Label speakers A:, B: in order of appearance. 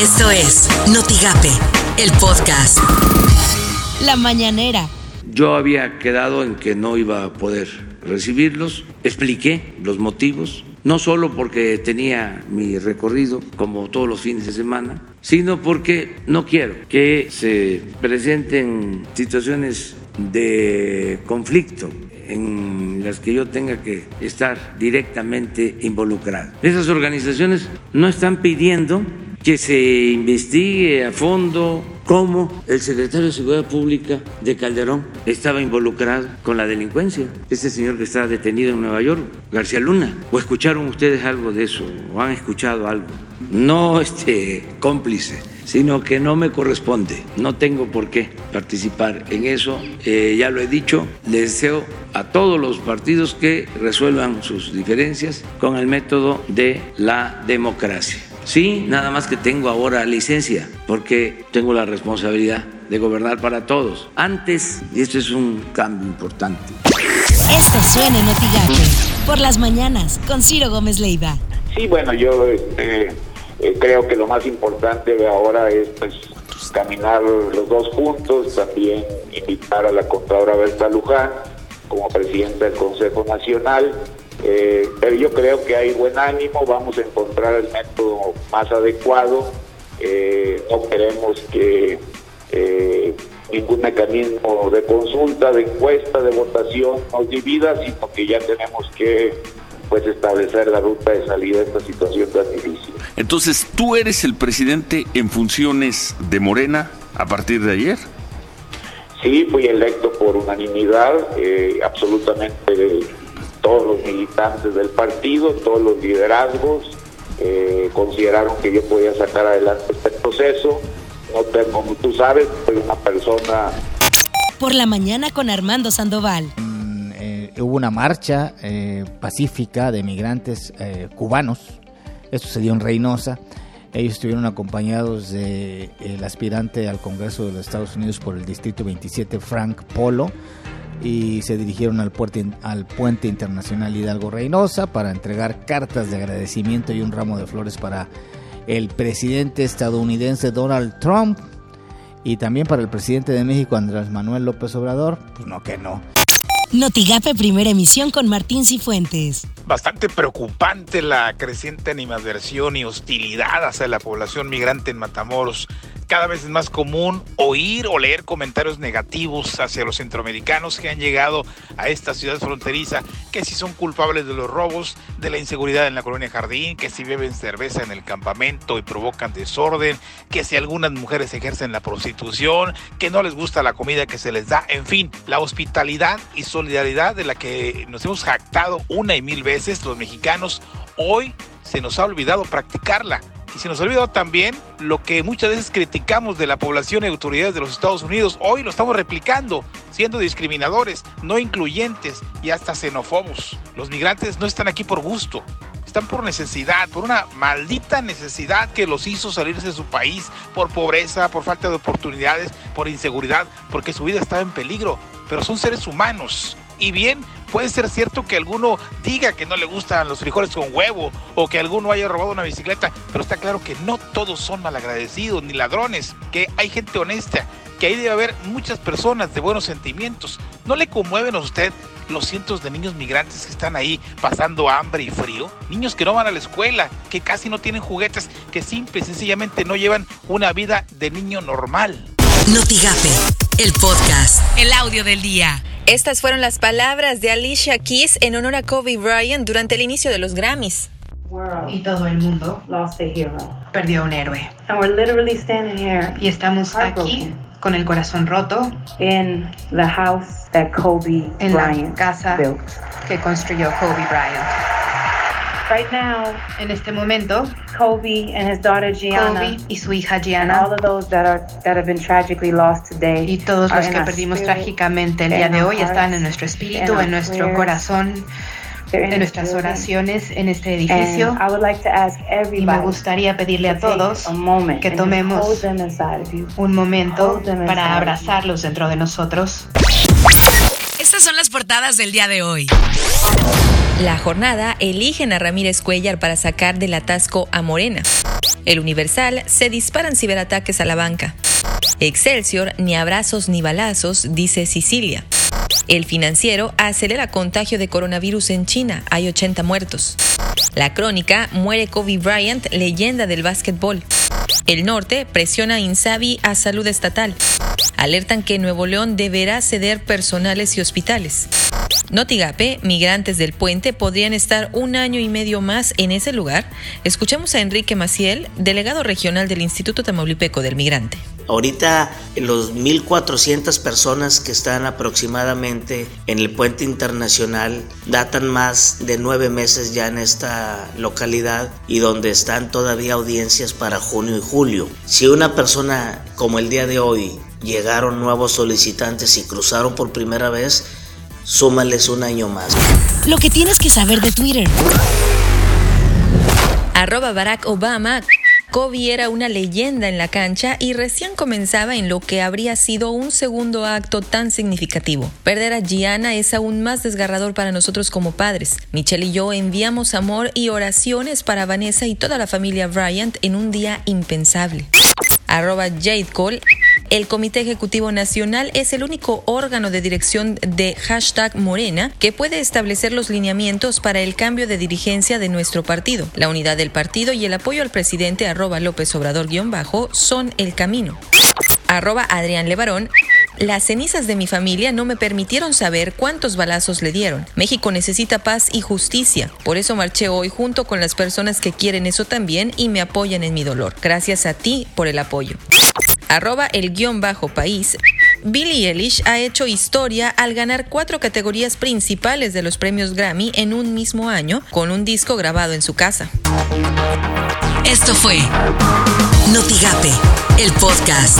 A: Esto es Notigape, el podcast.
B: La mañanera.
C: Yo había quedado en que no iba a poder recibirlos, expliqué los motivos, no solo porque tenía mi recorrido como todos los fines de semana, sino porque no quiero que se presenten situaciones de conflicto en las que yo tenga que estar directamente involucrado. Esas organizaciones no están pidiendo que se investigue a fondo cómo el secretario de Seguridad Pública de Calderón estaba involucrado con la delincuencia. Este señor que está detenido en Nueva York, García Luna. ¿O escucharon ustedes algo de eso? ¿O han escuchado algo? No este cómplice sino que no me corresponde. No tengo por qué participar en eso. Eh, ya lo he dicho, les deseo a todos los partidos que resuelvan sus diferencias con el método de la democracia. Sí, nada más que tengo ahora licencia, porque tengo la responsabilidad de gobernar para todos. Antes, y esto es un cambio importante.
B: Esto suena en por las mañanas con Ciro Gómez Leiva.
D: Sí, bueno, yo este, eh, creo que lo más importante ahora es pues, caminar los dos juntos, también invitar a la contadora Berta Luján como presidenta del Consejo Nacional eh, pero yo creo que hay buen ánimo, vamos a encontrar el método más adecuado. Eh, no queremos que eh, ningún mecanismo de consulta, de encuesta, de votación nos divida, sino que ya tenemos que pues establecer la ruta de salida de esta situación tan difícil.
E: Entonces, ¿tú eres el presidente en funciones de Morena a partir de ayer?
D: Sí, fui electo por unanimidad, absolutamente todos los militantes del partido, todos los liderazgos, eh, consideraron que yo podía sacar adelante este proceso. No tengo, como tú sabes, soy una persona...
B: Por la mañana con Armando Sandoval.
F: Mm, eh, hubo una marcha eh, pacífica de migrantes cubanos. Esto se dio en Reynosa. Ellos estuvieron acompañados del el aspirante al Congreso de los Estados Unidos por el Distrito 27, Frank Polo y se dirigieron al, puente, al puente internacional Hidalgo Reynosa para entregar cartas de agradecimiento y un ramo de flores para el presidente estadounidense Donald Trump y también para el presidente de México Andrés Manuel López Obrador. Pues no que no.
B: Notigape Primera Emisión con Martín Cifuentes.
G: Bastante preocupante la creciente animadversión y hostilidad hacia la población migrante en Matamoros cada vez es más común oír o leer comentarios negativos hacia los centroamericanos que han llegado a esta ciudad fronteriza, que si son culpables de los robos, de la inseguridad en la colonia Jardín, que si beben cerveza en el campamento y provocan desorden, que si algunas mujeres ejercen la prostitución, que no les gusta la comida que se les da, en fin, la hospitalidad y solidaridad de la que nos hemos jactado una y mil veces los mexicanos, hoy se nos ha olvidado practicarla y se nos ha olvidado también lo que muchas veces criticamos de la población y autoridades de los Estados Unidos. Hoy lo estamos replicando, siendo discriminadores, no incluyentes y hasta xenófobos. Los migrantes no están aquí por gusto, están por necesidad, por una maldita necesidad que los hizo salirse de su país, por pobreza, por falta de oportunidades, por inseguridad, porque su vida estaba en peligro. Pero son seres humanos. Y bien, puede ser cierto que alguno diga que no le gustan los frijoles con huevo o que alguno haya robado una bicicleta, pero está claro que no todos son malagradecidos ni ladrones, que hay gente honesta, que ahí debe haber muchas personas de buenos sentimientos. ¿No le conmueven a usted los cientos de niños migrantes que están ahí pasando hambre y frío? Niños que no van a la escuela, que casi no tienen juguetes, que simple y sencillamente no llevan una vida de niño normal.
A: Notigape, el podcast.
B: El audio del día.
H: Estas fueron las palabras de Alicia Keys en honor a Kobe Bryant durante el inicio de los Grammys.
I: Y todo el mundo perdió un héroe. Y estamos aquí con el corazón roto en la casa que construyó Kobe Bryant. Right now, en este momento, Kobe and his daughter Gianna, Kobe y su hija Gianna, all of those that are that have been tragically lost today, y todos los que perdimos trágicamente el día de hoy están en nuestro espíritu, en nuestro corazón, en nuestras oraciones en este edificio. y me gustaría pedirle a todos que tomemos un momento para abrazarlos dentro de nosotros.
B: Portadas del día de hoy.
H: La jornada eligen a Ramírez Cuellar para sacar del atasco a Morena. El Universal se disparan ciberataques a la banca. Excelsior, ni abrazos ni balazos, dice Sicilia. El financiero acelera contagio de coronavirus en China, hay 80 muertos. La crónica, muere Kobe Bryant, leyenda del básquetbol. El norte presiona a Insabi a salud estatal. Alertan que Nuevo León deberá ceder personales y hospitales. Notigape, migrantes del puente podrían estar un año y medio más en ese lugar. Escuchamos a Enrique Maciel, delegado regional del Instituto Tamaulipeco del Migrante.
J: Ahorita los 1.400 personas que están aproximadamente en el puente internacional datan más de nueve meses ya en esta localidad y donde están todavía audiencias para junio y julio. Si una persona como el día de hoy llegaron nuevos solicitantes y cruzaron por primera vez, súmales un año más.
B: Lo que tienes que saber de Twitter.
H: Arroba Barack Obama Kobe era una leyenda en la cancha y recién comenzaba en lo que habría sido un segundo acto tan significativo. Perder a Gianna es aún más desgarrador para nosotros como padres. Michelle y yo enviamos amor y oraciones para Vanessa y toda la familia Bryant en un día impensable. Arroba Jade Cole el Comité Ejecutivo Nacional es el único órgano de dirección de hashtag Morena que puede establecer los lineamientos para el cambio de dirigencia de nuestro partido. La unidad del partido y el apoyo al presidente arroba López Obrador-bajo son el camino. Arroba Adrián Levarón las cenizas de mi familia no me permitieron saber cuántos balazos le dieron. México necesita paz y justicia. Por eso marché hoy junto con las personas que quieren eso también y me apoyan en mi dolor. Gracias a ti por el apoyo arroba el guion bajo país, Billie Eilish ha hecho historia al ganar cuatro categorías principales de los premios Grammy en un mismo año con un disco grabado en su casa.
A: Esto fue Notigape, el podcast.